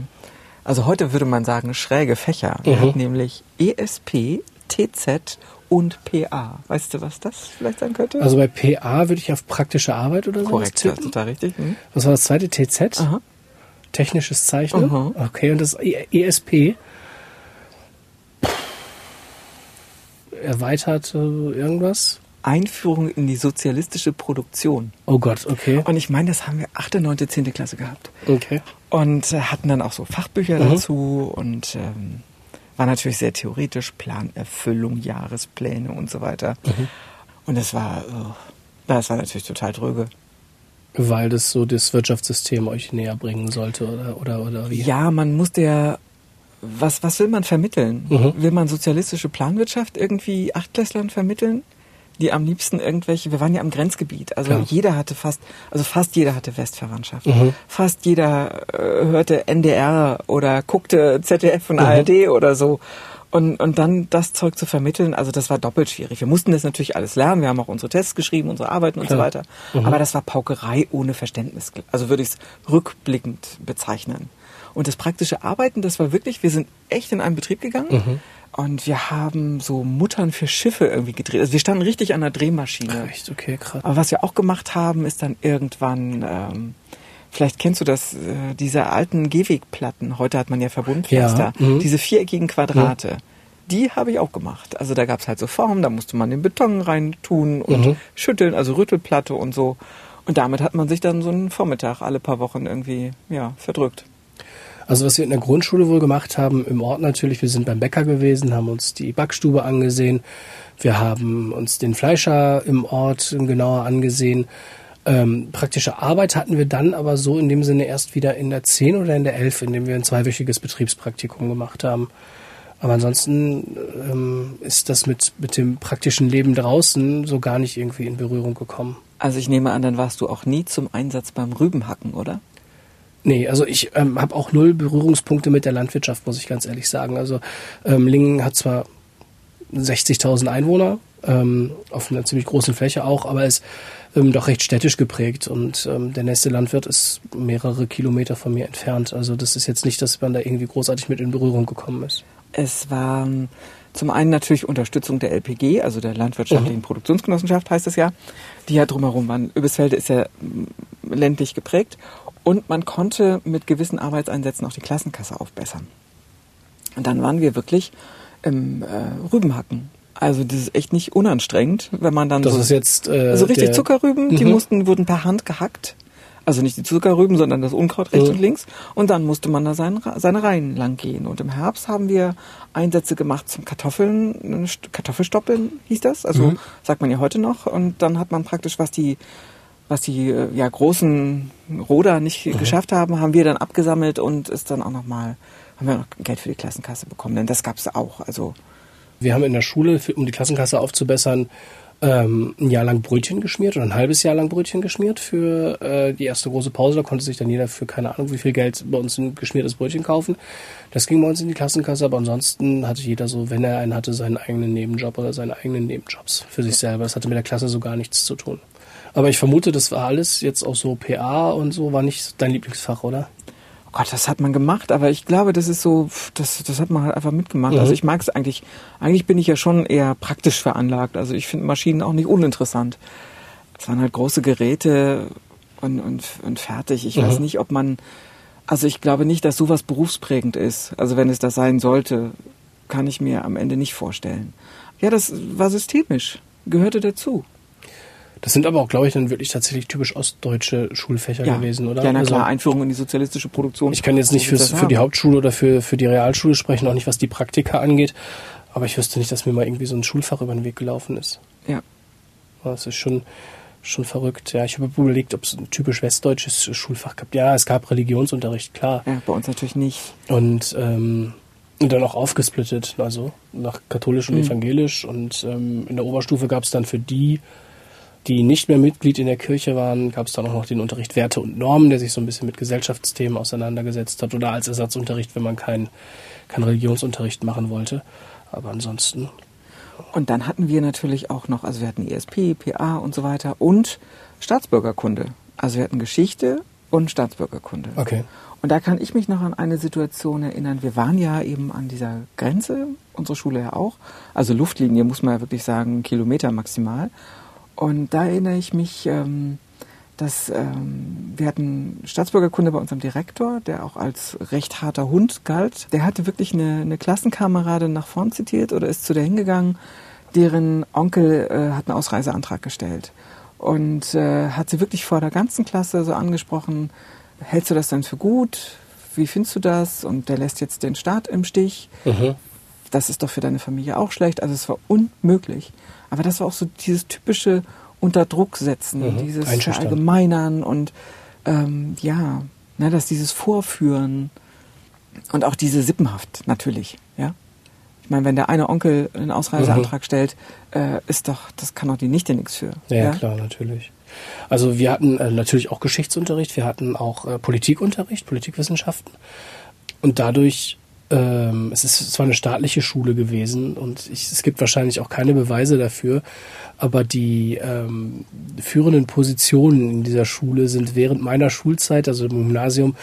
also heute würde man sagen, schräge Fächer. Wir
Mhm.
hatten nämlich ESP, TZ und PA. Weißt du, was das vielleicht sein könnte?
Also bei PA würde ich auf praktische Arbeit oder so
Korrekt,
tippen.
total richtig. Hm?
Was war das zweite? TZ?
Aha.
Technisches Zeichnen?
Aha.
Okay, und das E- ESP? Erweitert äh, irgendwas?
Einführung in die sozialistische Produktion.
Oh Gott, okay.
Und ich meine, das haben wir 8., 9., 10. Klasse gehabt.
Okay.
Und äh, hatten dann auch so Fachbücher
Mhm.
dazu und ähm, war natürlich sehr theoretisch, Planerfüllung, Jahrespläne und so weiter.
Mhm.
Und es war, das war natürlich total dröge.
Weil das so das Wirtschaftssystem euch näher bringen sollte oder, oder, oder wie?
Ja, man musste ja, was, was will man vermitteln?
Mhm.
Will man sozialistische Planwirtschaft irgendwie Achtklässlern vermitteln? Die am liebsten irgendwelche, wir waren ja am Grenzgebiet, also
Klar.
jeder hatte fast, also fast jeder hatte Westverwandtschaft.
Mhm.
Fast jeder äh, hörte NDR oder guckte ZDF und
Mhm.
ARD oder so. Und, und dann das Zeug zu vermitteln, also das war doppelt schwierig. Wir mussten das natürlich alles lernen, wir haben auch unsere Tests geschrieben, unsere Arbeiten und so
Klar.
weiter.
Mhm.
Aber das war Paukerei ohne Verständnis. Also würde ich es rückblickend bezeichnen. Und das praktische Arbeiten, das war wirklich, wir sind echt in einen Betrieb gegangen
Mhm.
Und wir haben so Muttern für Schiffe irgendwie gedreht. Also wir standen richtig an der Drehmaschine.
Echt, okay, krass.
Aber was wir auch gemacht haben, ist dann irgendwann, ähm, vielleicht kennst du das, äh, diese alten Gehwegplatten, heute hat man ja Verbundpflaster,
Ja, mhm.
diese viereckigen Quadrate. Die habe ich auch gemacht. Also da gab es halt so Formen, da musste man den Beton reintun und
Mhm.
schütteln, also Rüttelplatte und so. Und damit hat man sich dann so einen Vormittag alle paar Wochen irgendwie ja, verdrückt.
Also was wir in der Grundschule wohl gemacht haben, im Ort natürlich, wir sind beim Bäcker gewesen, haben uns die Backstube angesehen, wir haben uns den Fleischer im Ort genauer angesehen. Ähm, praktische Arbeit hatten wir dann aber so in dem Sinne erst wieder in der 10 oder in der 11, in dem wir ein zweiwöchiges Betriebspraktikum gemacht haben. Aber ansonsten ähm, ist das mit, mit dem praktischen Leben draußen so gar nicht irgendwie in Berührung gekommen.
Also ich nehme an, dann warst du auch nie zum Einsatz beim Rübenhacken, oder?
Nee, also ich ähm, habe auch null Berührungspunkte mit der Landwirtschaft, muss ich ganz ehrlich sagen. Also ähm, Lingen hat zwar 60.000 Einwohner, ähm, auf einer ziemlich großen Fläche auch, aber ist ähm, doch recht städtisch geprägt und ähm, der nächste Landwirt ist mehrere Kilometer von mir entfernt. Also das ist jetzt nicht, dass man da irgendwie großartig mit in Berührung gekommen ist.
Es war ähm, zum einen natürlich Unterstützung der LPG, also der Landwirtschaftlichen Produktionsgenossenschaft heißt es ja, die ja drumherum waren. Öbisfelde ist ja mm, ländlich geprägt und man konnte mit gewissen Arbeitseinsätzen auch die Klassenkasse aufbessern. Und dann waren wir wirklich im äh, Rübenhacken. Also das ist echt nicht unanstrengend, wenn man dann
Das
so,
ist jetzt äh,
also richtig Zuckerrüben, die
Mhm.
mussten wurden per Hand gehackt. Also nicht die Zuckerrüben, sondern das Unkraut rechts
Mhm.
und links. Und dann musste man da seinen, Ra- seine Reihen lang gehen. Und im Herbst haben wir Einsätze gemacht zum Kartoffeln, äh, St- Kartoffelstoppeln hieß das. Also
Mhm.
sagt man ja heute noch. Und dann hat man praktisch, was die was die äh, ja, großen Roder nicht
Mhm.
geschafft haben, haben wir dann abgesammelt und ist dann auch nochmal, haben wir noch Geld für die Klassenkasse bekommen. Denn das gab's auch. Also
Wir haben in der Schule, um die Klassenkasse aufzubessern, ähm, ein Jahr lang Brötchen geschmiert oder ein halbes Jahr lang Brötchen geschmiert für äh, die erste große Pause. Da konnte sich dann jeder für keine Ahnung wie viel Geld bei uns ein geschmiertes Brötchen kaufen. Das ging bei uns in die Klassenkasse, aber ansonsten hatte jeder so, wenn er einen hatte, seinen eigenen Nebenjob oder seine eigenen Nebenjobs für sich selber. Das hatte mit der Klasse so gar nichts zu tun. Aber ich vermute, das war alles jetzt auch so PA und so, war nicht dein Lieblingsfach, oder?
Oh Gott, das hat man gemacht, aber ich glaube, das ist so, das, das hat man halt einfach mitgemacht.
Mhm.
Also ich mag es eigentlich, eigentlich bin ich ja schon eher praktisch veranlagt. Also ich finde Maschinen auch nicht uninteressant. Es waren halt große Geräte und, und, und fertig. Ich weiß
Mhm.
nicht, ob man, also ich glaube nicht, dass sowas berufsprägend ist. Also wenn es das sein sollte, kann ich mir am Ende nicht vorstellen. Ja, das war systemisch, gehörte dazu.
Das sind aber auch, glaube ich, dann wirklich tatsächlich typisch ostdeutsche Schulfächer
Ja,
gewesen, oder?
ja na
Also-
klar, Einführung in die sozialistische Produktion.
Ich kann jetzt nicht fürs, für die. Hauptschule oder für, für die Realschule sprechen, auch nicht was die Praktika angeht. Aber ich wüsste nicht, dass mir mal irgendwie so ein Schulfach über den Weg gelaufen ist.
Ja.
Das ist schon, schon verrückt. Ja, ich habe überlegt, ob es ein typisch westdeutsches Schulfach gab. Ja, es gab Religionsunterricht, klar.
ja, bei uns natürlich nicht.
Und, ähm, dann auch aufgesplittet, also nach katholisch und
Mhm.
evangelisch. Und ähm, in der Oberstufe gab es dann für die, die nicht mehr Mitglied in der Kirche waren, gab es dann auch noch den Unterricht Werte und Normen, der sich so ein bisschen mit Gesellschaftsthemen auseinandergesetzt hat oder als Ersatzunterricht, wenn man keinen keinen Religionsunterricht machen wollte. Aber ansonsten,
Und dann hatten wir natürlich auch noch, also wir hatten ESP, PA und so weiter und Staatsbürgerkunde. Also wir hatten Geschichte und Staatsbürgerkunde.
okay.
Und da kann ich mich noch an eine Situation erinnern. Wir waren ja eben an dieser Grenze, unsere Schule ja auch. Also Luftlinie muss man ja wirklich sagen, Kilometer maximal. Und da erinnere ich mich, ähm, dass ähm, wir hatten Staatsbürgerkunde bei unserem Direktor, der auch als recht harter Hund galt. Der hatte wirklich eine, eine Klassenkameradin nach vorn zitiert oder ist zu der hingegangen, deren Onkel äh, hat einen Ausreiseantrag gestellt. Und äh, hat sie wirklich vor der ganzen Klasse so angesprochen, hältst du das denn für gut? Wie findest du das? Und der lässt jetzt den Staat im Stich.
Mhm.
Das ist doch für deine Familie auch schlecht. Also es war unmöglich. Aber das war auch so dieses typische unter Druck setzen,
Mhm.
dieses. Verallgemeinern und ähm, ja, ne, dass dieses Vorführen und auch diese Sippenhaft natürlich, ja. Ich meine, wenn der eine Onkel einen Ausreiseantrag stellt, äh, ist doch, das kann doch die Nichte nichts für.
Ja, ja, klar, natürlich. Also wir hatten äh, natürlich auch Geschichtsunterricht, wir hatten auch äh, Politikunterricht, Politikwissenschaften. Und dadurch, ähm, es ist zwar eine staatliche Schule gewesen und ich, es gibt wahrscheinlich auch keine Beweise dafür, aber die ähm, führenden Positionen in dieser Schule sind während meiner Schulzeit, also im Gymnasium,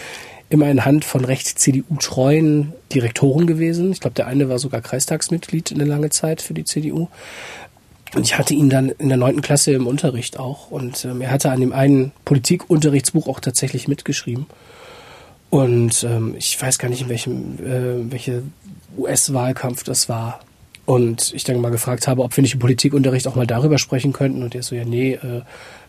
immer in Hand von recht CDU-treuen Direktoren gewesen. Ich glaube, der eine war sogar Kreistagsmitglied eine lange Zeit für die CDU. Und ich hatte ihn dann in der neunten Klasse im Unterricht auch. Und ähm, er hatte an dem einen Politikunterrichtsbuch auch tatsächlich mitgeschrieben. Und ähm, ich weiß gar nicht, in welchem äh, welche US-Wahlkampf das war. Und ich dann mal gefragt habe, ob wir nicht im Politikunterricht auch mal darüber sprechen könnten. Und er so, ja, nee, äh,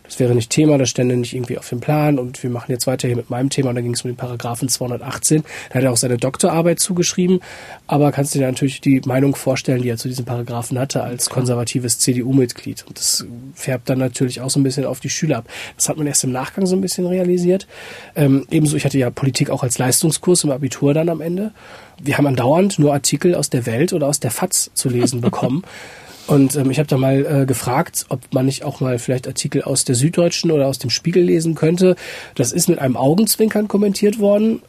das wäre nicht Thema, das stände nicht irgendwie auf dem Plan. Und wir machen jetzt weiter hier mit meinem Thema. Und dann ging es um den Paragraphen 218. Da hat er auch seine Doktorarbeit zugeschrieben. Aber kannst du dir natürlich die Meinung vorstellen, die er zu diesem Paragraphen hatte, als konservatives CDU-Mitglied. Und das färbt dann natürlich auch so ein bisschen auf die Schüler ab. Das hat man erst im Nachgang so ein bisschen realisiert. Ähm, ebenso, ich hatte ja Politik auch als Leistungskurs im Abitur dann am Ende. Wir haben andauernd nur Artikel aus der Welt oder aus der FAZ zu lesen bekommen. Und ähm, ich habe da mal äh, gefragt, ob man nicht auch mal vielleicht Artikel aus der Süddeutschen oder aus dem Spiegel lesen könnte. Das ist mit einem Augenzwinkern kommentiert worden,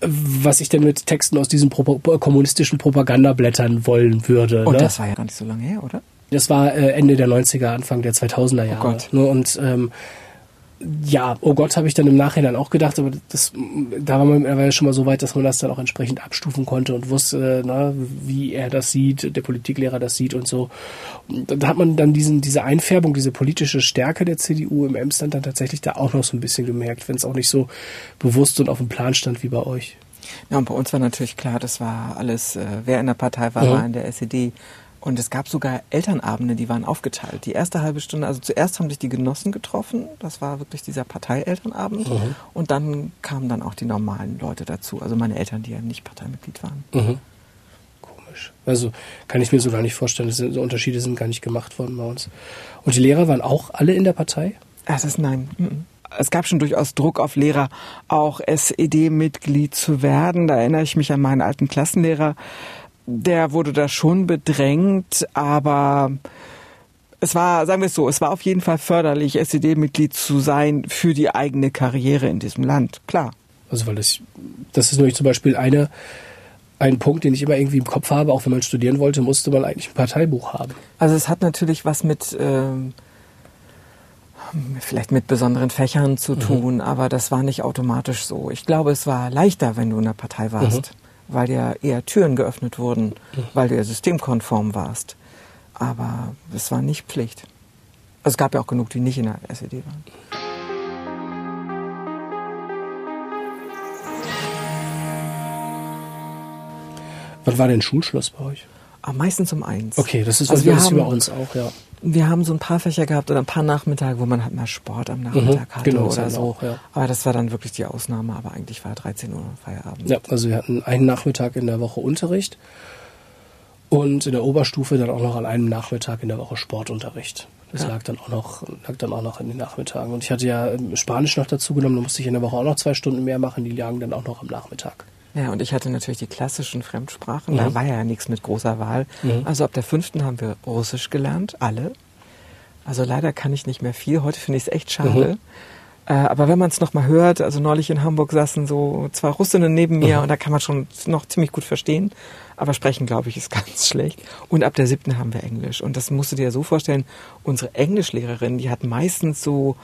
was ich denn mit Texten aus diesen Pro kommunistischen Propagandablättern wollen würde.
Und
ne?
das war ja gar nicht so lange her, oder?
Das war äh, Ende der 90er, Anfang der 2000er Jahre.
Gott.
Ne? Und ähm, ja, oh Gott, habe ich dann im Nachhinein auch gedacht, aber das, da war man mittlerweile schon mal so weit, dass man das dann auch entsprechend abstufen konnte und wusste, na, wie er das sieht, der Politiklehrer das sieht und so. Und da hat man dann diesen, diese Einfärbung, diese politische Stärke der CDU im Emsland dann tatsächlich da auch noch so ein bisschen gemerkt, wenn es auch nicht so bewusst und auf dem Plan stand wie bei euch.
Ja, und bei uns war natürlich klar, das war alles, äh, wer in der Partei war, mhm. war in der SED. Und es gab sogar Elternabende, die waren aufgeteilt. Die erste halbe Stunde, also zuerst haben sich die Genossen getroffen, das war wirklich dieser Parteielternabend. Mhm. Und dann kamen dann auch die normalen Leute dazu, also meine Eltern, die ja nicht Parteimitglied waren. Mhm.
Komisch. Also kann ich mir so gar nicht vorstellen, so Unterschiede sind gar nicht gemacht worden bei uns. Und die Lehrer waren auch alle in der Partei?
Das ist nein. Mhm es gab schon durchaus Druck auf Lehrer, auch SED-Mitglied zu werden. Da erinnere ich mich an meinen alten Klassenlehrer. Der wurde da schon bedrängt, aber es war, sagen wir es so, es war auf jeden Fall förderlich, SED-Mitglied zu sein für die eigene Karriere in diesem Land. Klar.
Also weil das, das ist nämlich zum Beispiel eine, ein Punkt, den ich immer irgendwie im Kopf habe, auch wenn man studieren wollte, musste man eigentlich ein Parteibuch haben.
Also es hat natürlich was mit ähm, vielleicht mit besonderen Fächern zu mhm. tun, mhm. aber das war nicht automatisch so. Ich glaube, es war leichter, wenn du in der Partei warst, mhm. Weil dir eher Türen geöffnet wurden, mhm. weil du ja systemkonform warst. Aber es war nicht Pflicht. Also es gab ja auch genug, die nicht in der SED waren.
Wann war denn Schulschluss bei euch?
Aber ah, meistens um eins.
Okay, das ist also wir haben, bei uns auch, ja.
Wir haben so ein paar Fächer gehabt oder ein paar Nachmittage, wo man halt mal Sport am Nachmittag mhm, hatte genau, oder so. Auch, ja. Aber das war dann wirklich die Ausnahme, aber eigentlich war 13 Uhr Feierabend.
Ja, also wir hatten einen Nachmittag in der Woche Unterricht und in der Oberstufe dann auch noch an einem Nachmittag in der Woche Sportunterricht. Das ja. lag dann auch noch, lag dann auch noch in den Nachmittagen. Und ich hatte ja ähm, Spanisch noch dazu genommen, da musste ich in der Woche auch noch zwei Stunden mehr machen, die lagen dann auch noch am Nachmittag.
Ja, und ich hatte natürlich die klassischen Fremdsprachen. Mhm. Da war ja nichts mit großer Wahl. Mhm. Also ab der fünften haben wir Russisch gelernt, alle. Also leider kann ich nicht mehr viel. Heute finde ich es echt schade. Mhm. Äh, aber wenn man es nochmal hört, also neulich in Hamburg saßen so zwei Russinnen neben mir mhm. und da kann man schon noch ziemlich gut verstehen. Aber sprechen, glaube ich, ist ganz schlecht. Und ab der siebten haben wir Englisch. Und das musst du dir ja so vorstellen, unsere Englischlehrerin, die hat meistens so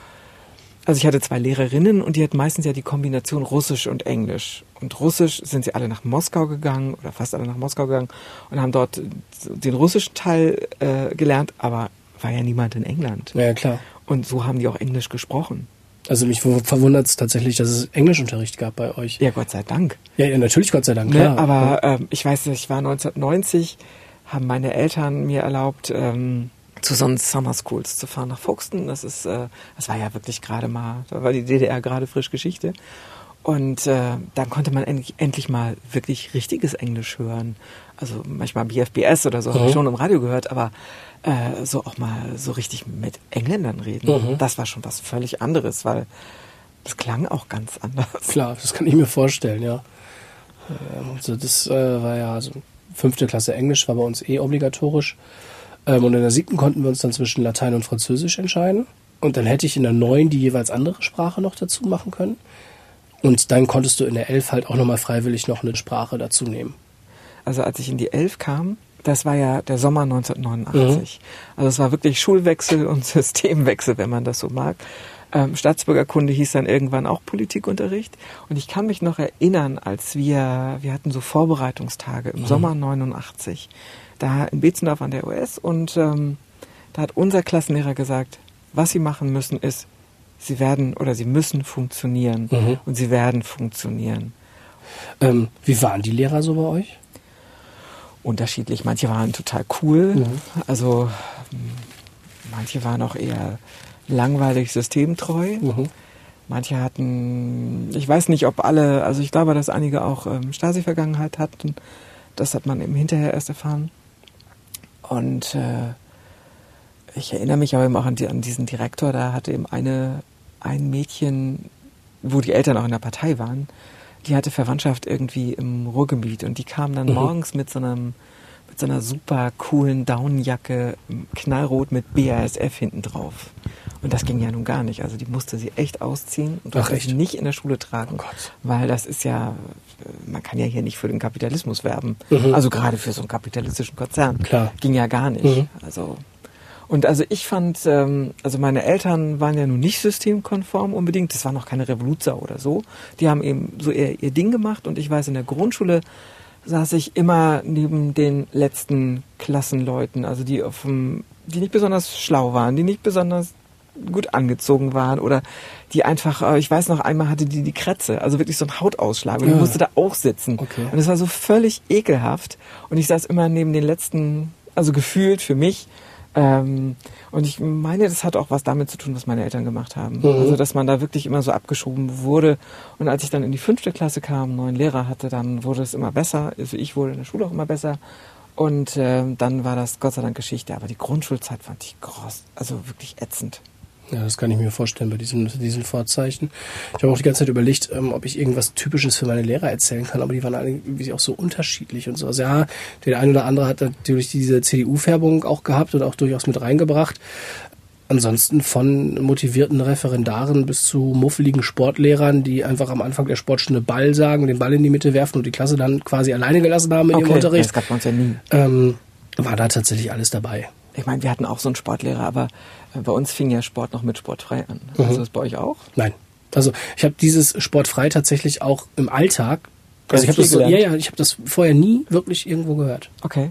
also ich hatte zwei Lehrerinnen und die hatten meistens ja die Kombination Russisch und Englisch. Und Russisch sind sie alle nach Moskau gegangen oder fast alle nach Moskau gegangen und haben dort den russischen Teil äh, gelernt, aber war ja niemand in England.
Ja, klar.
Und so haben die auch Englisch gesprochen.
Also mich verwundert es tatsächlich, dass es Englischunterricht gab bei euch.
Ja, Gott sei Dank.
Ja, ja natürlich Gott sei Dank, ne, klar.
Ne, aber ähm, ich weiß nicht, ich war 1990, haben meine Eltern mir erlaubt, ähm, zu so Summer Schools zu fahren nach Folkestone. Das ist, äh, das war ja wirklich gerade mal, da war die DDR gerade frisch Geschichte. Und äh, dann konnte man endlich, endlich mal wirklich richtiges Englisch hören. Also manchmal BFBS oder so mhm. habe ich schon im Radio gehört, aber äh, so auch mal so richtig mit Engländern reden, mhm. das war schon was völlig anderes, weil das klang auch ganz anders.
Klar, das kann ich mir vorstellen, ja. Also das äh, war ja, also fünfte Klasse Englisch war bei uns eh obligatorisch. Ähm, und in der siebten konnten wir uns dann zwischen Latein und Französisch entscheiden. Und dann hätte ich in der neun die jeweils andere Sprache noch dazu machen können. Und dann konntest du in der elf halt auch nochmal freiwillig noch eine Sprache dazu nehmen.
Also als ich in die elf kam, das war ja der Sommer 1989. Mhm. Also es war wirklich Schulwechsel und Systemwechsel, wenn man das so mag. Ähm, Staatsbürgerkunde hieß dann irgendwann auch Politikunterricht. Und ich kann mich noch erinnern, als wir, wir hatten so Vorbereitungstage im mhm. Sommer 89 da in Betzendorf an der US und ähm, da hat unser Klassenlehrer gesagt, was sie machen müssen ist, sie werden oder sie müssen funktionieren mhm. und sie werden funktionieren.
Ähm, wie waren die Lehrer so bei euch?
Unterschiedlich. Manche waren total cool, mhm. also manche waren auch eher langweilig systemtreu. Mhm. Manche hatten, ich weiß nicht, ob alle, also ich glaube, dass einige auch ähm, Stasi-Vergangenheit hatten. Das hat man eben hinterher erst erfahren. Und äh, ich erinnere mich aber eben auch an, die, an, diesen Direktor, da hatte eben eine, ein Mädchen, wo die Eltern auch in der Partei waren, die hatte Verwandtschaft irgendwie im Ruhrgebiet und die kam dann mhm. morgens mit so einem mit so einer super coolen Daunenjacke, knallrot mit BASF hinten drauf. Und das ging ja nun gar nicht. Also die musste sie echt ausziehen und Ach, echt? nicht in der Schule tragen. Oh weil das ist ja, man kann ja hier nicht für den Kapitalismus werben. Mhm. Also gerade für so einen kapitalistischen Konzern.
Klar.
Ging ja gar nicht. Mhm. Also und also ich fand, ähm, also meine Eltern waren ja nun nicht systemkonform unbedingt. Das war noch keine Revoluzer oder so. Die haben eben so ihr, ihr Ding gemacht und ich weiß, in der Grundschule saß ich immer neben den letzten Klassenleuten, also die auf dem, die nicht besonders schlau waren, die nicht besonders gut angezogen waren oder die einfach, äh, ich weiß noch, einmal hatte die die Krätze, also wirklich so ein Hautausschlag und ja. die musste da auch sitzen. Okay. Und es war so völlig ekelhaft und ich saß immer neben den letzten, also gefühlt für mich, ähm, und ich meine, das hat auch was damit zu tun, was meine Eltern gemacht haben. Mhm. Also, dass man da wirklich immer so abgeschoben wurde. Und als ich dann in die fünfte Klasse kam, einen neuen Lehrer hatte, dann wurde es immer besser. Also ich wurde in der Schule auch immer besser. Und äh, dann war das Gott sei Dank Geschichte. Aber die Grundschulzeit fand ich groß, also wirklich ätzend.
Ja, das kann ich mir vorstellen bei diesen, diesen Vorzeichen. Ich habe auch die ganze Zeit überlegt, ähm, ob ich irgendwas Typisches für meine Lehrer erzählen kann, aber die waren alle irgendwie auch so unterschiedlich und so. Also ja, der eine oder andere hat natürlich diese CDU-Färbung auch gehabt und auch durchaus mit reingebracht. Ansonsten von motivierten Referendaren bis zu muffeligen Sportlehrern, die einfach am Anfang der Sportstunde Ball sagen, den Ball in die Mitte werfen und die Klasse dann quasi alleine gelassen haben in okay, ihrem Unterricht. Das gab uns ja nie. Ähm, war da tatsächlich alles dabei.
Ich meine, wir hatten auch so einen Sportlehrer, aber bei uns fing ja Sport noch mit sportfrei an. Mhm. Also ist bei euch auch?
Nein. Also ich habe dieses sportfrei tatsächlich auch im Alltag. Also ich habe das, so, ja, ja, ich habe das vorher nie wirklich irgendwo gehört.
Okay.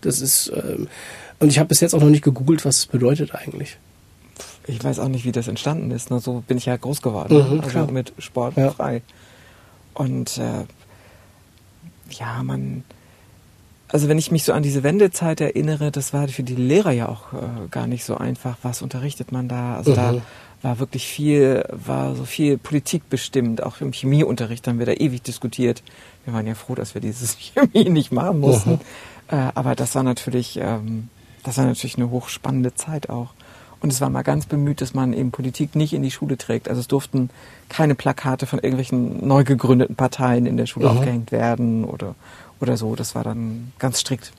Das ist ähm, und ich habe bis jetzt auch noch nicht gegoogelt, was es bedeutet eigentlich.
Ich weiß auch nicht, wie das entstanden ist. Nur so bin ich ja groß geworden. Mhm, also klar. mit Sport ja. Und äh, ja, man. Also wenn ich mich so an diese Wendezeit erinnere, das war für die Lehrer ja auch äh, gar nicht so einfach. Was unterrichtet man da? Also mhm. da war wirklich viel, war so viel Politik bestimmt. Auch im Chemieunterricht haben wir da ewig diskutiert. Wir waren ja froh, dass wir dieses Chemie nicht machen mussten. Mhm. Äh, aber das war natürlich ähm, das war natürlich eine hochspannende Zeit auch. Und es war mal ganz bemüht, dass man eben Politik nicht in die Schule trägt. Also es durften keine Plakate von irgendwelchen neu gegründeten Parteien in der Schule mhm. aufgehängt werden oder, oder so. Das war dann ganz strikt.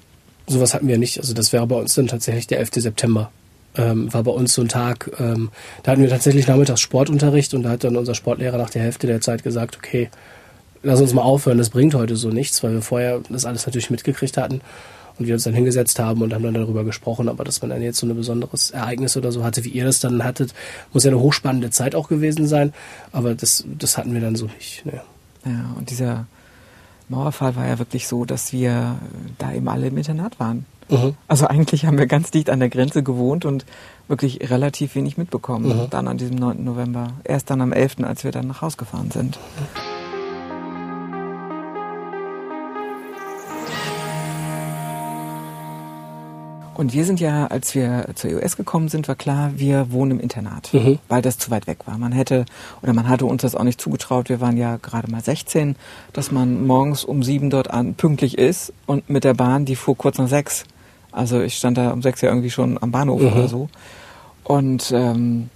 Sowas hatten wir nicht. Also das wäre bei uns dann tatsächlich der 11. September. Ähm, war bei uns so ein Tag, ähm, da hatten wir tatsächlich nachmittags Sportunterricht und da hat dann unser Sportlehrer nach der Hälfte der Zeit gesagt, okay, lass uns mal aufhören, das bringt heute so nichts, weil wir vorher das alles natürlich mitgekriegt hatten und wir uns dann hingesetzt haben und haben dann darüber gesprochen, aber dass man dann jetzt so ein besonderes Ereignis oder so hatte, wie ihr das dann hattet, muss ja eine hochspannende Zeit auch gewesen sein, aber das, das hatten wir dann so nicht. Ne.
Ja, und dieser Mauerfall war ja wirklich so, dass wir da eben alle im Internat waren. Mhm. Also eigentlich haben wir ganz dicht an der Grenze gewohnt und wirklich relativ wenig mitbekommen. Mhm. Dann an diesem 9. November. Erst dann am 11., als wir dann nach Hause gefahren sind. Mhm. Und wir sind ja, als wir zur EOS gekommen sind, war klar, wir wohnen im Internat, mhm. weil das zu weit weg war. Man hätte, oder man hatte uns das auch nicht zugetraut, wir waren ja gerade mal 16, dass man morgens um sieben dort an, pünktlich ist und mit der Bahn, die fuhr kurz nach sechs. Also ich stand da um sechs ja irgendwie schon am Bahnhof mhm. oder so. Und ähm,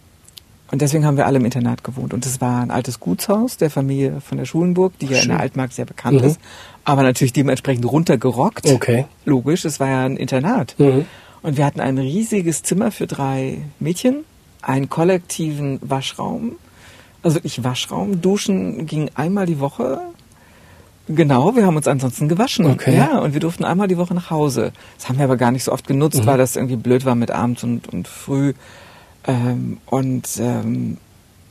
und deswegen haben wir alle im Internat gewohnt. Und es war ein altes Gutshaus der Familie von der Schulenburg, die ja Schön. in der Altmark sehr bekannt mhm. ist. Aber natürlich dementsprechend runtergerockt.
Okay.
Logisch, es war ja ein Internat. Mhm. Und wir hatten ein riesiges Zimmer für drei Mädchen, einen kollektiven Waschraum. Also wirklich Waschraum. Duschen ging einmal die Woche. Genau, wir haben uns ansonsten gewaschen.
Okay.
Ja, und wir durften einmal die Woche nach Hause. Das haben wir aber gar nicht so oft genutzt, mhm. weil das irgendwie blöd war mit abends und, und früh. Ähm, und ähm,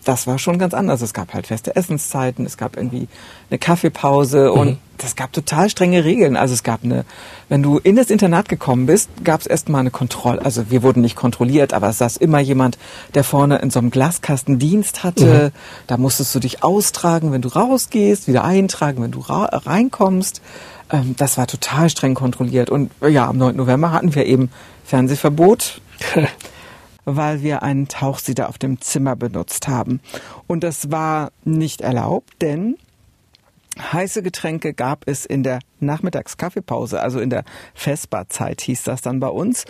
das war schon ganz anders. Es gab halt feste Essenszeiten, es gab irgendwie eine Kaffeepause und mhm. das gab total strenge Regeln. Also es gab eine, wenn du in das Internat gekommen bist, gab es erstmal eine Kontrolle. Also wir wurden nicht kontrolliert, aber es saß immer jemand, der vorne in so einem Glaskasten Dienst hatte. Mhm. Da musstest du dich austragen, wenn du rausgehst, wieder eintragen, wenn du reinkommst. Ähm, das war total streng kontrolliert. Und ja, am 9. November hatten wir eben Fernsehverbot. weil wir einen Tauchsieder auf dem Zimmer benutzt haben. Und das war nicht erlaubt, denn heiße Getränke gab es in der Nachmittagskaffeepause, also in der Vesperzeit hieß das dann bei uns.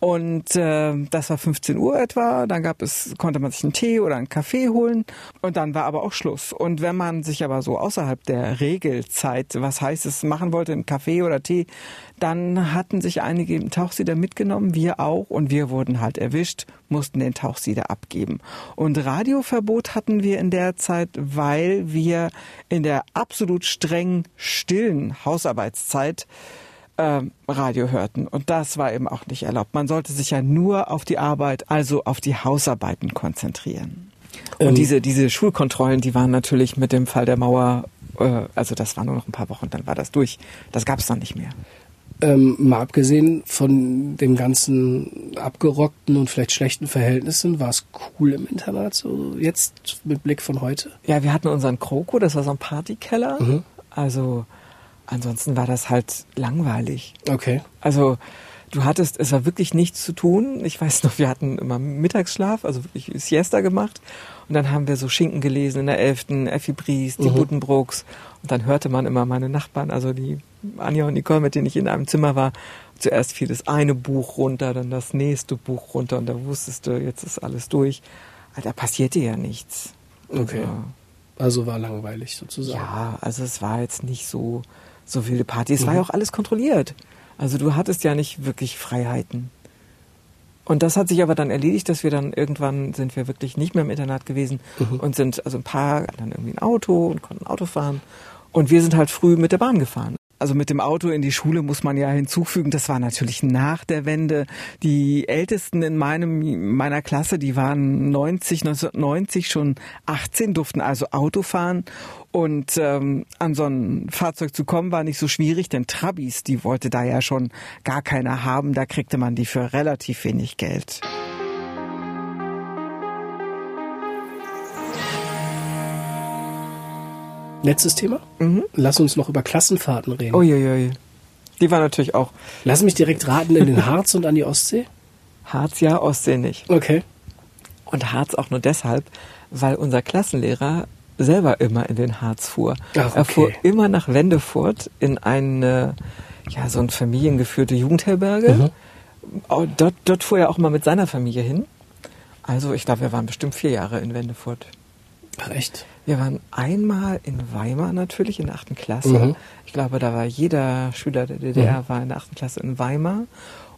Und äh, das war 15 Uhr etwa. Dann gab es, konnte man sich einen Tee oder einen Kaffee holen. Und dann war aber auch Schluss. Und wenn man sich aber so außerhalb der Regelzeit, was heißt es, machen wollte, einen Kaffee oder Tee, dann hatten sich einige im Tauchsieder mitgenommen, wir auch. Und wir wurden halt erwischt, mussten den Tauchsieder abgeben. Und Radioverbot hatten wir in der Zeit, weil wir in der absolut streng stillen Hausarbeitszeit äh, Radio hörten. Und das war eben auch nicht erlaubt. Man sollte sich ja nur auf die Arbeit, also auf die Hausarbeiten konzentrieren. Und ähm. diese, diese Schulkontrollen, die waren natürlich mit dem Fall der Mauer, äh, also das war nur noch ein paar Wochen, dann war das durch. Das gab es dann nicht mehr.
Ähm, mal abgesehen von dem ganzen abgerockten und vielleicht schlechten Verhältnissen, war es cool im Internat, so jetzt mit Blick von heute?
Ja, wir hatten unseren Kroko, das war so ein Partykeller. Mhm. Also ansonsten war das halt langweilig.
Okay.
Also du hattest, es war wirklich nichts zu tun. Ich weiß noch, wir hatten immer Mittagsschlaf, also wirklich Siesta gemacht. Und dann haben wir so Schinken gelesen in der Elften, Effi Bries, die mhm. Buddenbrooks. Und dann hörte man immer meine Nachbarn, also die Anja und Nicole, mit denen ich in einem Zimmer war. Zuerst fiel das eine Buch runter, dann das nächste Buch runter und da wusstest du, jetzt ist alles durch. Aber da passierte ja nichts.
Okay. Also, also war langweilig sozusagen.
Ja, also es war jetzt nicht so, so wilde Party. Es mhm. war ja auch alles kontrolliert. Also du hattest ja nicht wirklich Freiheiten. Und das hat sich aber dann erledigt, dass wir dann irgendwann sind wir wirklich nicht mehr im Internat gewesen mhm. und sind also ein paar dann irgendwie ein Auto und konnten Auto fahren. Und wir sind halt früh mit der Bahn gefahren. Also mit dem Auto in die Schule muss man ja hinzufügen, das war natürlich nach der Wende. Die Ältesten in meinem, meiner Klasse, die waren 90, 1990 schon 18, durften also Auto fahren. Und ähm, an so ein Fahrzeug zu kommen war nicht so schwierig, denn Trabis, die wollte da ja schon gar keiner haben. Da kriegte man die für relativ wenig Geld.
Letztes Thema. Mhm. Lass uns noch über Klassenfahrten reden.
Uiuiui. Die war natürlich auch.
Lass mich direkt raten in den Harz und an die Ostsee.
Harz ja, Ostsee nicht.
Okay.
Und Harz auch nur deshalb, weil unser Klassenlehrer selber immer in den Harz fuhr.
Ach, okay.
Er fuhr immer nach Wendefurt in eine, ja, so eine familiengeführte Jugendherberge. Mhm. Dort, dort fuhr er auch mal mit seiner Familie hin. Also ich glaube, wir waren bestimmt vier Jahre in Wendefurt.
Ach, echt?
Wir waren einmal in Weimar natürlich in der achten Klasse. Mhm. Ich glaube, da war jeder Schüler der DDR mhm. war in der achten Klasse in Weimar.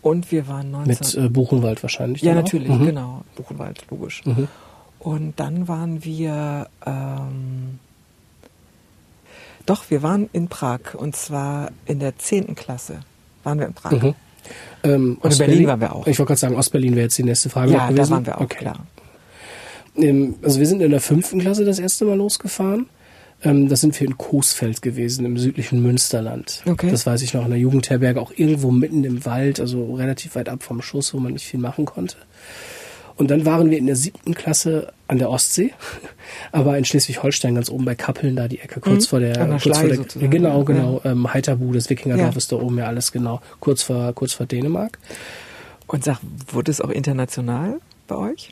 Und wir waren 19...
Mit äh, Buchenwald wahrscheinlich.
Ja, natürlich, mhm. genau. Buchenwald, logisch. Mhm. Und dann waren wir... Ähm, doch, wir waren in Prag. Und zwar in der zehnten Klasse waren wir in Prag.
Mhm.
Ähm, und in Berlin waren wir auch.
Ich wollte gerade sagen, Ostberlin wäre jetzt die nächste Frage
ja, gewesen. Ja, da waren wir auch, okay. klar
also wir sind in der fünften Klasse das erste Mal losgefahren. Ähm, das sind wir in Coesfeld gewesen, im südlichen Münsterland.
Okay.
Das weiß ich noch, in der Jugendherberge, auch irgendwo mitten im Wald, also relativ weit ab vom Schuss, wo man nicht viel machen konnte. Und dann waren wir in der siebten Klasse an der Ostsee, aber in Schleswig-Holstein, ganz oben bei Kappeln, da die Ecke, kurz mhm. vor der,
kurz
vor der
sozusagen.
genau, genau, ja. ähm, Heiterbu, das Wikingerdorf ja. ist da oben ja alles genau, kurz vor, kurz vor Dänemark.
Und sag, wurde es auch international bei euch?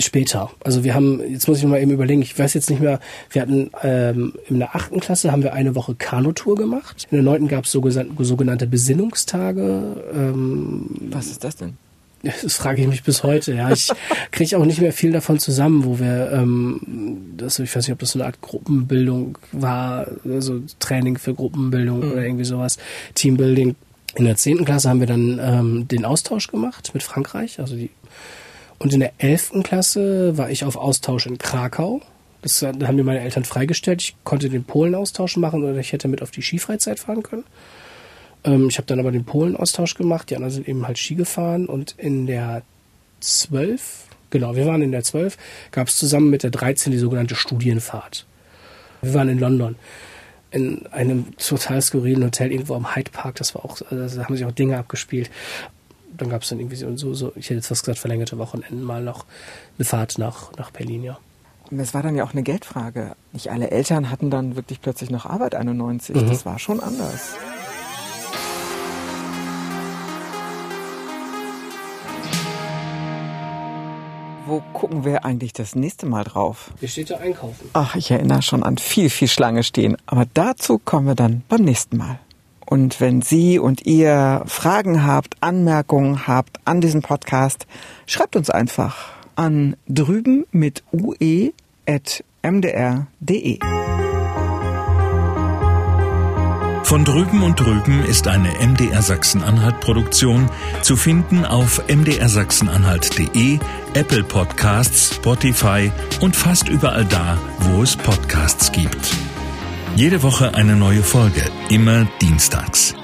Später. Also wir haben, jetzt muss ich mal eben überlegen, ich weiß jetzt nicht mehr, wir hatten ähm, in der achten Klasse haben wir eine Woche Kanutour gemacht. In der neunten gab es sogenannte Besinnungstage. Ähm,
Was ist das denn?
Das frage ich mich bis heute. Ja, ich kriege auch nicht mehr viel davon zusammen, wo wir, ähm, das, ich weiß nicht, ob das so eine Art Gruppenbildung war, also Training für Gruppenbildung mhm. oder irgendwie sowas, Teambuilding. In der zehnten Klasse haben wir dann ähm, den Austausch gemacht mit Frankreich, also die und in der 11. Klasse war ich auf Austausch in Krakau. Das haben mir meine Eltern freigestellt. Ich konnte den Polen-Austausch machen oder ich hätte mit auf die Skifreizeit fahren können. Ähm, ich habe dann aber den Polen-Austausch gemacht. Die anderen sind eben halt Ski gefahren. Und in der 12, genau, wir waren in der 12, gab es zusammen mit der 13 die sogenannte Studienfahrt. Wir waren in London in einem total skurrilen Hotel irgendwo am Hyde Park. Das war auch, also da haben sich auch Dinge abgespielt dann gab es dann irgendwie so, so, ich hätte jetzt fast gesagt, verlängerte Wochenenden mal noch eine Fahrt nach, nach Berlin, ja.
Es war dann ja auch eine Geldfrage. Nicht alle Eltern hatten dann wirklich plötzlich noch Arbeit 91. Mhm. Das war schon anders. Wo gucken wir eigentlich das nächste Mal drauf?
Hier steht ja einkaufen.
Ach, ich erinnere schon an viel, viel Schlange stehen. Aber dazu kommen wir dann beim nächsten Mal. Und wenn Sie und ihr Fragen habt, Anmerkungen habt an diesen Podcast, schreibt uns einfach an drüben mit ue.mdr.de.
Von drüben und drüben ist eine MDR Sachsen-Anhalt Produktion zu finden auf mdrsachsenanhalt.de, Apple Podcasts, Spotify und fast überall da, wo es Podcasts gibt. Jede Woche eine neue Folge, immer dienstags.